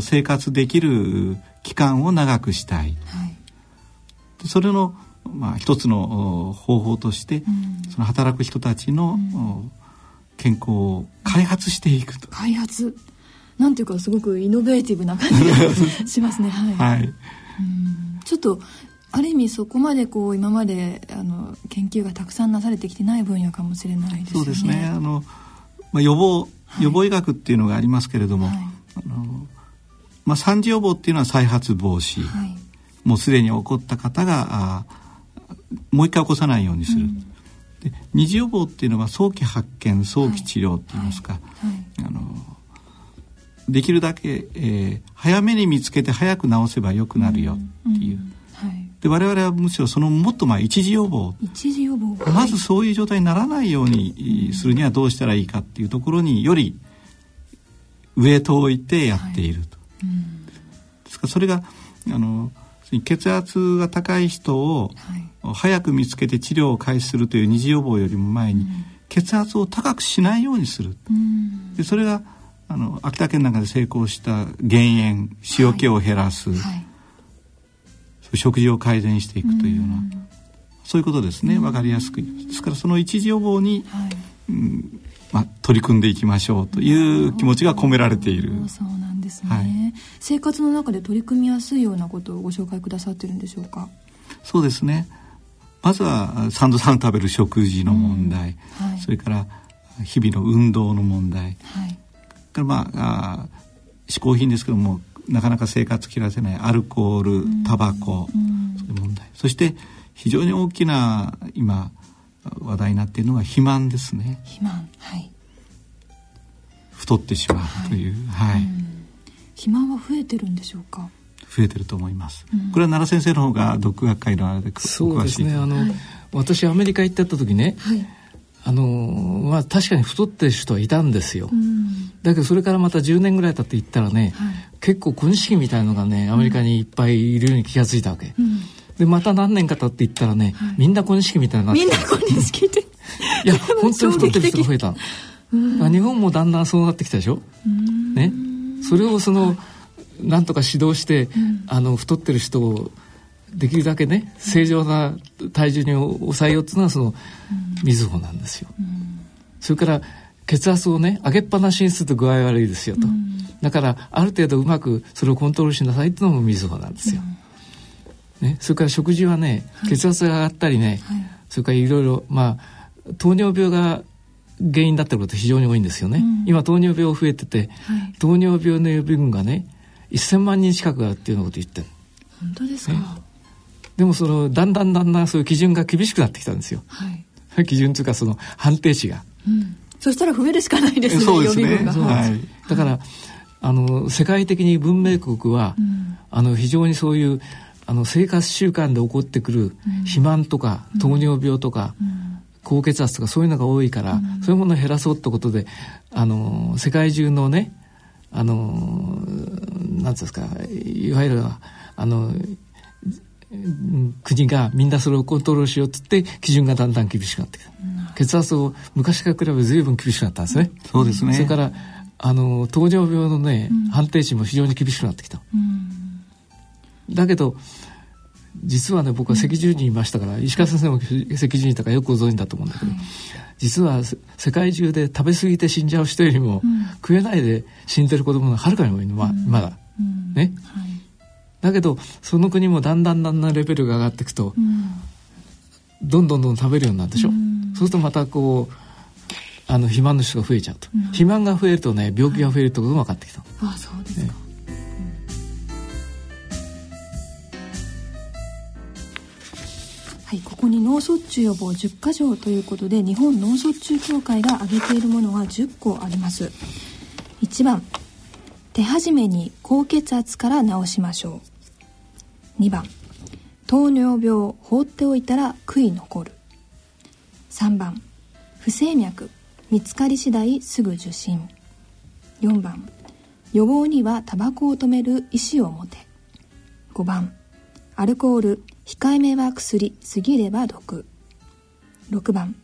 生活できる期間を長くしたい。はい、それのまあ一つの方法として、うん、その働く人たちの、健康を開発していくと。開発なんていうかすごくイノベーティブな感じが *laughs* しますね。はい。はい、ちょっとある意味そこまでこう今まであの研究がたくさんなされてきてない分野かもしれないですね。そうですね。あのまあ予防、はい、予防医学っていうのがありますけれども、はい、あのまあ三次予防っていうのは再発防止、はい、もうすでに起こった方があもう一回起こさないようにする。うん、で二次予防っていうのは早期発見早期治療って言いますか、あのできるだけ、えー、早めに見つけて早く治せばよくなるよっていう。うん。うんで我々はむしろそのもっと前一時予防。一時予防。まずそういう状態にならないようにするにはどうしたらいいかっていうところによりウエイトを置いてやっていると。はい。うん、ですからそれがあの血圧が高い人を早く見つけて治療を開始するという二次予防よりも前に、血圧を高くしないようにする。うん、でそれがあの秋田県なんかで成功した減塩塩気を減らす、はい。はい食事を改善していくというような、そういうことですね。分かりやすく。ですからその一時予防に、はい、うんまあ、取り組んでいきましょうという気持ちが込められている。そうなんですね、はい、生活の中で取り組みやすいようなことをご紹介くださってるんでしょうか？そうですね。まずは三度三食べる食事の問題、うんはい、それから日々の運動の問題、はい、からまああ嗜好品ですけどもなかなか生活切らせない。アルコールタバコ、そういう問題。そして非常に大きな今話題になっているのは肥満ですね。肥満。はい。太ってしまうという、はい、はい、肥満は増えてるんでしょうか？増えてると思います、うん、これは奈良先生の方が毒学会のあれでそうですね。あの、はい、私アメリカ行ってた時ね、はい、あのまあ確かに太ってる人はいたんですよ、うん、だけどそれからまた10年ぐらい経って行ったらね、はい、結構軍資金みたいのがねアメリカにいっぱいいるように気が付いたわけ、うん、でまた何年か経って行ったらね、はい、みんな軍資金みたいになって。みんな軍資金って。*laughs* いや本当に太ってる人が増えた。の日本もだんだんそうなってきたでしょ？ね。それをその、なんとか指導して、あの太ってる人をできるだけね正常な体重に抑えようっていうのはそのみずほなんですよ。それから血圧をね上げっぱなしにすると具合悪いですよと。だからある程度うまくそれをコントロールしなさいっていうのもみずほなんですよ。ね、それから食事はね血圧が上がったりね、はい、それからいろいろまあ糖尿病が原因だったこと非常に多いんですよね。うん、今糖尿病増えてて、はい、糖尿病の予備軍がね1000万人近くあるっていうようなこと言ってる。本当ですか、ねでもそのだんだんだんだんそういう基準が厳しくなってきたんですよ。はい、*laughs* 基準というかその判定値が。うん、そしたら増えるしかないですね。そうですね。はい、だから、あの世界的に文明国は、うん、あの非常にそういうあの生活習慣で起こってくる肥満とか、糖尿病とか、高血圧とかそういうのが多いから、そういうものを減らそうってことであの世界中のねあのなんですかいわゆるあの国がみん。なそれをコントロールしようっつって基準がだん。だん。厳しくなってきた、血圧を昔から比べ随分厳しくなったん。ですねそうですねそれからあの糖尿病のね、判定値も非常に厳しくなってきた、だけど実はね僕は赤十字にいましたから、石川先生も赤十字にいたからよくご存知だと思うん。だけど、実は世界中で食べ過ぎて死ん。じゃう人よりも、食えないで死ん。でる子供がはるかに多いのままだ、ね、はいだけどその国もだんだんだんだんレベルが上がっていくと、うん、どんどんどん食べるようになるでしょ、うん、そうするとまたこうあの肥満の人が増えちゃうと、うん、肥満が増えるとね病気が増えるってことも分かってきた、はい、あそうですか、ね。はい、ここに脳卒中予防10か条ということで日本脳卒中協会が挙げているものが10個あります。1番手始めに高血圧から治しましょう。2番糖尿病放っておいたら悔い残る。3番不整脈見つかり次第すぐ受診。4番予防にはタバコを止める意思を持て。5番アルコール控えめは薬過ぎれば毒。6番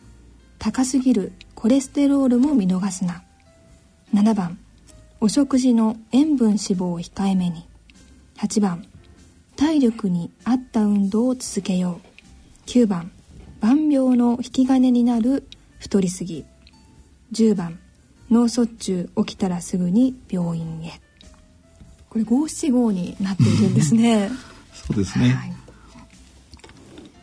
高すぎるコレステロールも見逃すな。7番お食事の塩分脂肪を控えめに。8番体力に合った運動を続けよう。9番万病の引き金になる太りすぎ。10番脳卒中起きたらすぐに病院へ。これ五七五になっているんですね。*laughs* そうですね、はい。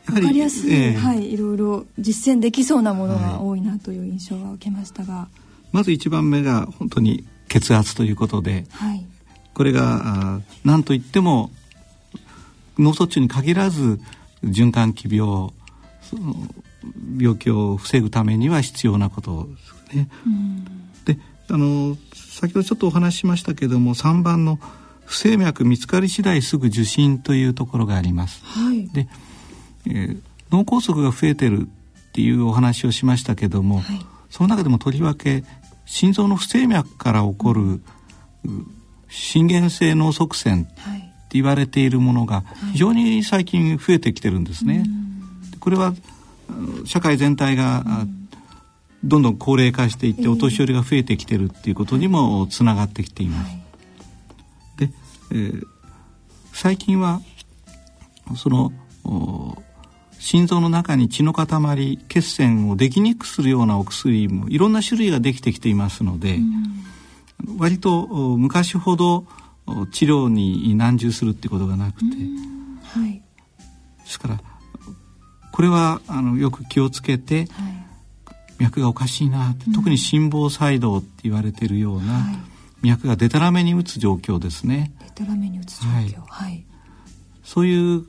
わかりやすい、えー、はい、いろいろ実践できそうなものが多いなという印象は受けましたが、はい、まず一番目が本当に血圧ということで、はい、これが何といっても脳卒中に限らず循環器病その病気を防ぐためには必要なことですね。であの先ほどちょっとお話ししましたけども3番の不整脈見つかり次第すぐ受診というところがあります。はい、でえー、脳梗塞が増えてるっていうお話をしましたけども、はい、その中でもとりわけ心臓の不整脈から起こる、心原性脳塞栓って言われているものが非常に最近増えてきてるんですね。はい、これは社会全体が、どんどん高齢化していってお年寄りが増えてきてるっていうことにもつながってきています。で、えー、最近はその心臓の中に血の塊血栓をできにくくするようなお薬もいろんな種類ができてきていますので、うん、割と昔ほど治療に難渋するっていうことがなくて、はい、ですからこれはあのよく気をつけて、はい、脈がおかしいなって、うん、特に心房細動って言われているような、はい、脈がでたらめに打つ状況ですね。でたらめに打つ状況、はい、そういう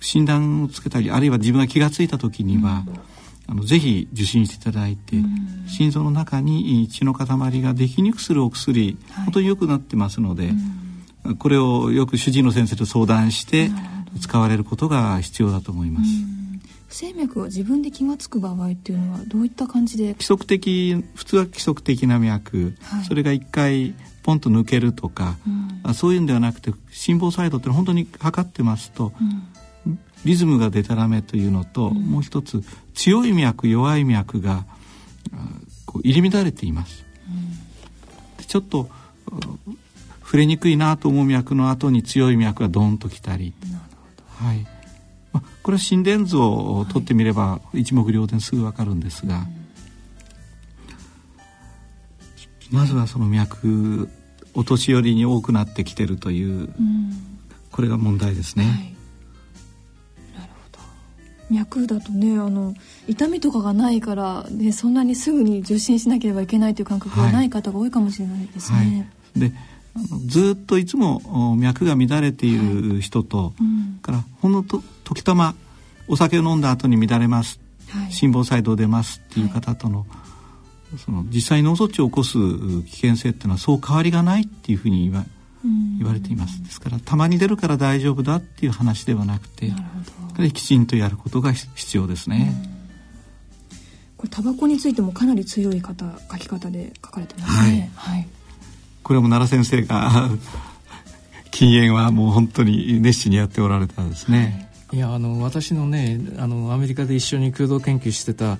診断をつけたりあるいは自分が気が付いた時には、あのぜひ受診していただいて、心臓の中に血の塊ができにくくするお薬、はい、本当によくなってますので、これをよく主治医の先生と相談して使われることが必要だと思います。不整脈は自分で気が付く場合っていうのはどういった感じで？規則的普通は規則的な脈、はい、それが一回ポンと抜けるとか、うん、そういうんではなくて心房細動って本当に測ってますと、うん、リズムがでたらめというのと、うん、もう一つ強い脈弱い脈がこう入り乱れています、うん、ちょっと触れにくいなと思う脈の後に強い脈がドンときたり。はい。まあ、これは心電図を取ってみれば一目瞭然すぐ分かるんですが、まずはその脈お年寄りに多くなってきてるという、これが問題ですね。はい脈だとねあの痛みとかがないから、ね、そんなにすぐに受診しなければいけないという感覚がない方が多いかもしれないですね。はい、でずっといつも脈が乱れている人と、はいうん、からほんのと時たまお酒を飲んだ後に乱れます、はい、心房細動出ますっていう方との,、その実際脳卒中を起こす危険性っていうのはそう変わりがないっていうふうに言わ言われています。ですからたまに出るから大丈夫だっていう話ではなくてきちんとやることが必要ですね。これタバコについてもかなり強い方書き方で書かれてますね。はい。はい、これも奈良先生が *laughs* 禁煙はもう本当に熱心にやっておられたんですね。はい、いやあの私のねあのアメリカで一緒に共同研究してた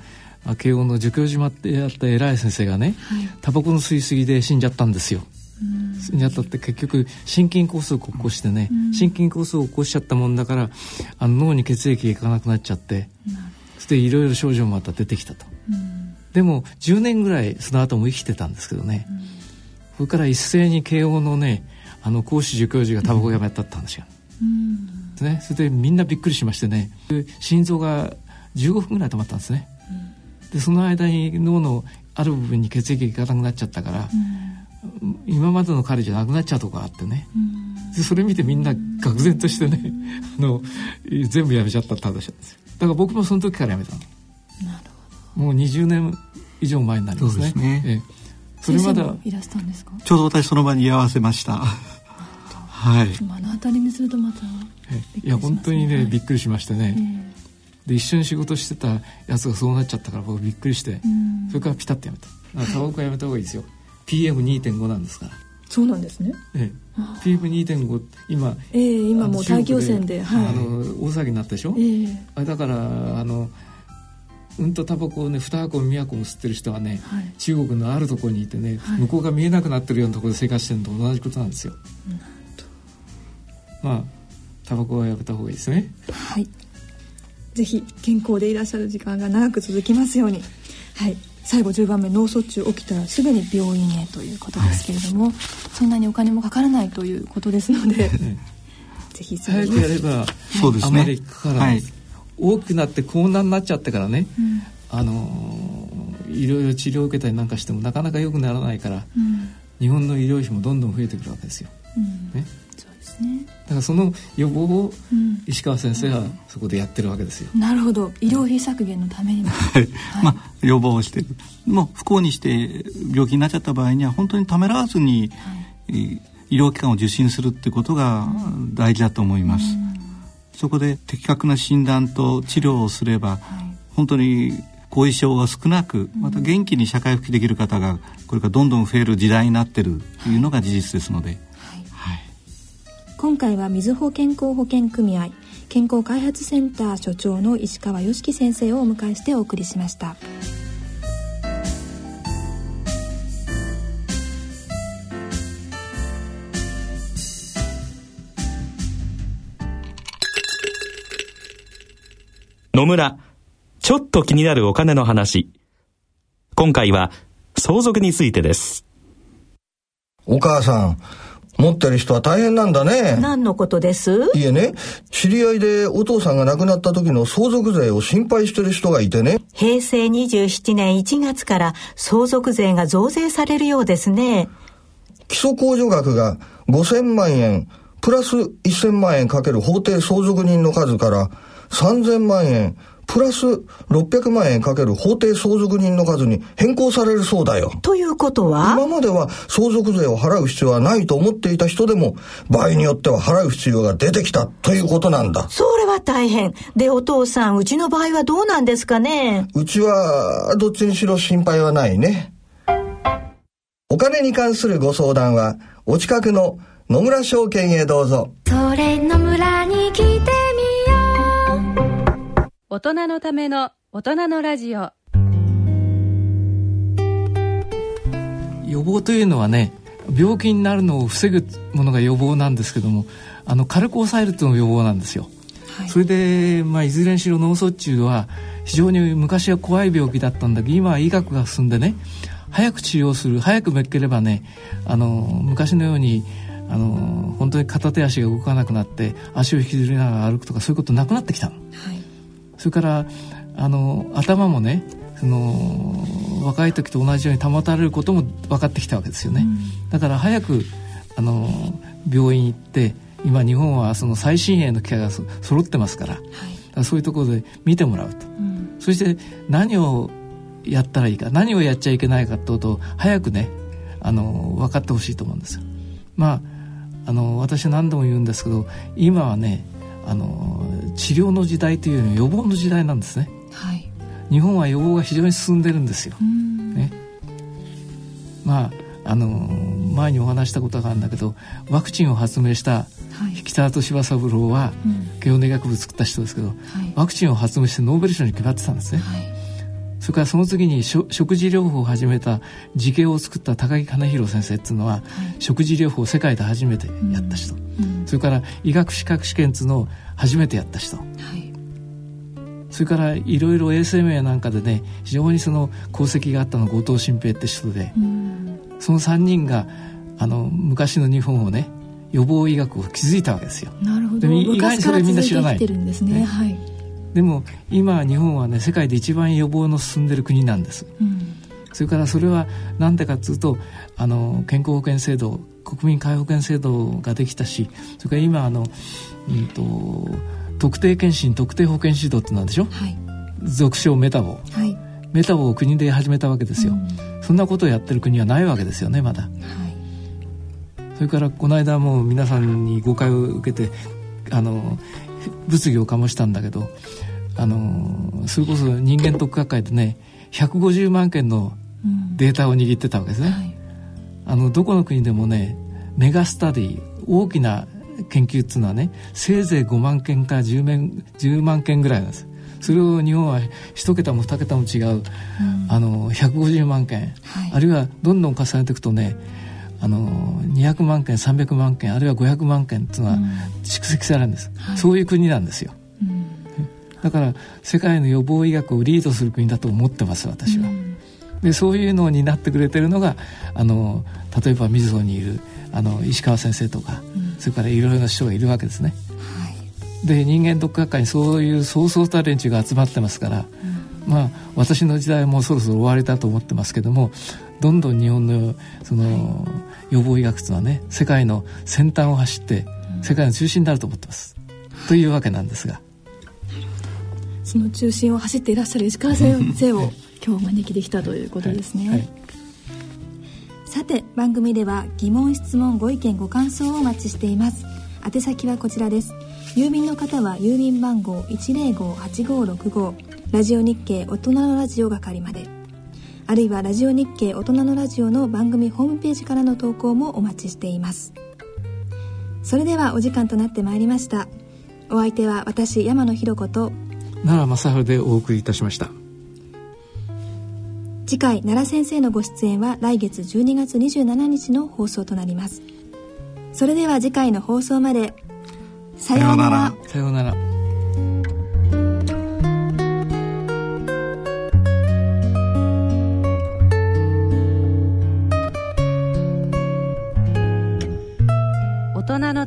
慶応の助教授ってやった偉い先生がね、はい、タバコの吸い過ぎで死んじゃったんですよ。にあたって結局心筋梗塞を起こしてね、うん、心筋梗塞を起こしちゃったもんだからあの脳に血液がいかなくなっちゃって、うん、そしていろいろ症状もまた出てきたと、うん、でも10年ぐらいその後も生きてたんですけどね、それから一斉に慶応のねあの講師助教授がタバコをやめたって話が、ね、それでみんなびっくりしましてね。心臓が15分ぐらい止まったんですね、でその間に脳のある部分に血液がいかなくなっちゃったから、今までの彼じゃなくなっちゃうとこあってね、でそれ見てみんな愕然としてね *laughs* あの全部やめちゃったって話なんですよ。だから僕もその時からやめたのなるほどもう20年以上前になりますね。すねええ、それまでいらしたんですか？ちょうど私その場に居合わせました。はい。目の当たりにするとまた、ね、いや本当にね、びっくりしましてね。で一緒に仕事してたやつがそうなっちゃったから僕びっくりして、それからピタッとやめた。タバコやめた方がいいですよ。PM2.5 なんですから。そうなんですね。ええ、PM2.5 今、ええ、今もう大気汚染で、はい、あの大騒ぎになったでしょ？ええ、あだからあのうんとタバコをね2箱2箱も吸ってる人はね、はい、中国のあるところにいてね、はい、向こうが見えなくなってるようなところで生活してるのと同じことなんですよ。まあタバコはやめた方がいいですね。はい。ぜひ健康でいらっしゃる時間が長く続きますように。はい。最後10番目脳卒中起きたらすぐに病院へということですけれども、はい、そんなにお金もかからないということですので *laughs* ぜひ早くやれば、そうですね、あまりかからない、はい、大きくなって高難になっちゃってからね、うん、あのいろいろ治療を受けたりなんかしてもなかなか良くならないから、うん、日本の医療費もどんどん増えてくるわけですよ。うん、ねからその予防を石川先生はそこでやってるわけですよ、うん、なるほど。医療費削減のためにも、はい、まあ予防をしてる。もう不幸にして病気になっちゃった場合には本当にためらわずに、はい、医療機関を受診するってことが大事だと思います、うん、そこで的確な診断と治療をすれば、はい、本当に後遺症が少なくまた元気に社会復帰できる方がこれからどんどん増える時代になってるというのが事実ですので、今回はみずほ健康保険組合健康開発センター所長の石川良樹先生をお迎えしてお送りしました。野村ちょっと気になるお金の話。今回は相続についてです。お母さん持ってる人は大変なんだね。何のことです？いえね、知り合いでお父さんが亡くなった時の相続税を心配してる人がいてね。平成27年1月から相続税が増税されるようですね。基礎控除額が5000万円、プラス1000万円かける法定相続人の数から3000万円、プラス600万円かける法定相続人の数に変更されるそうだよ。ということは？今までは相続税を払う必要はないと思っていた人でも、場合によっては払う必要が出てきたということなんだ。それは大変。で、お父さん、うちの場合はどうなんですかね？うちは、どっちにしろ心配はないね。お金に関するご相談は、お近くの野村証券へどうぞ。それ野村に大人のための大人のラジオ。予防というのはね病気になるのを防ぐものが予防なんですけどもあの軽く抑えるというのが予防なんですよ、はい、それで、まあ、いずれにしろ脳卒中は非常に昔は怖い病気だったんだけど今は医学が進んでね早く治療する早くめっければねあの昔のようにあの本当に片手足が動かなくなって足を引きずりながら歩くとかそういうことなくなってきたの。はいそれからあの頭もねその若い時と同じように保たれることも分かってきたわけですよね、うん、だから早くあの病院行って今日本はその最新鋭の機械が揃ってますから,、はい、からそういうところで見てもらうと、うん、そして何をやったらいいか何をやっちゃいけないかってことを早くねあの分かってほしいと思うんですよ。まああの私何度も言うんですけど今はねあの治療の時代というより予防の時代なんですね、はい、日本は予防が非常に進んでるんですよ、ね、まああの前にお話したことがあるんだけどワクチンを発明した北里柴三郎は、慶応大学部作った人ですけど、はい、ワクチンを発明してノーベル賞に決まってたんですね、はい、それからその次に食事療法を始めた慈恵を作った高木金弘先生っていうのは、はい、食事療法を世界で初めてやった人、うんうん、それから医学資格試験っていうのを初めてやった人、はい、それからいろいろ衛生面なんかでね非常にその功績があったの後藤新平って人で、うん、その3人があの昔の日本をね予防医学を築いたわけですよ。なるほど。意外にそれみんな知らない。でね、はい。でも今日本はね世界で一番予防の進んでる国なんです。うん、それからそれは何でかっつうとあの健康保険制度国民皆保険制度ができたしそれから今あのうんと特定健診特定保健指導ってなんでしょ、はい、俗称メタボ、はい、メタボを国で始めたわけですよ、うん、そんなことをやってる国はないわけですよねまだ、はい、それからこの間も皆さんに誤解を受けてあの物議を醸したんだけどあのそれこそ人間特化会でね150万件のデータを握ってたわけですね、うんはい、あのどこの国でもねメガスタディ大きな研究っていうのはねせいぜい5万件か 10, 面10万件ぐらいなんです。それを日本は1桁も2桁も違う、うん、あの150万件、はい、あるいはどんどん重ねていくとねあの200万件300万件あるいは500万件っていうのは蓄積されるんです、うん、そういう国なんですよ、うん、だから世界の予防医学をリードする国だと思ってます私は、でそういうのを担ってくれてるのがあの例えば水戸にいるあの石川先生とか、それからいろいろな人がいるわけですね。はい、で人間ドック学会にそういうそうそうた連中が集まってますから、うん、まあ私の時代もそろそろ終わりだと思ってますけどもどんどん日本のその、予防医学というのはね世界の先端を走って世界の中心になると思ってます。というわけなんですが。その中心を走っていらっしゃる石川先生を *laughs* 今日お招きできたということですね。はい。はい。さて番組では疑問質問ご意見ご感想をお待ちしています。宛先はこちらです。郵便の方は郵便番号105-8565ラジオ日経大人のラジオ係まで。あるいはラジオ日経大人のラジオの番組ホームページからの投稿もお待ちしています。それではお時間となってまいりました。お相手は私山野ひろ子と。奈良正治でお送りいたしました。次回奈良先生のご出演は来月12月27日の放送となります。それでは次回の放送まで。さようなら。さようなら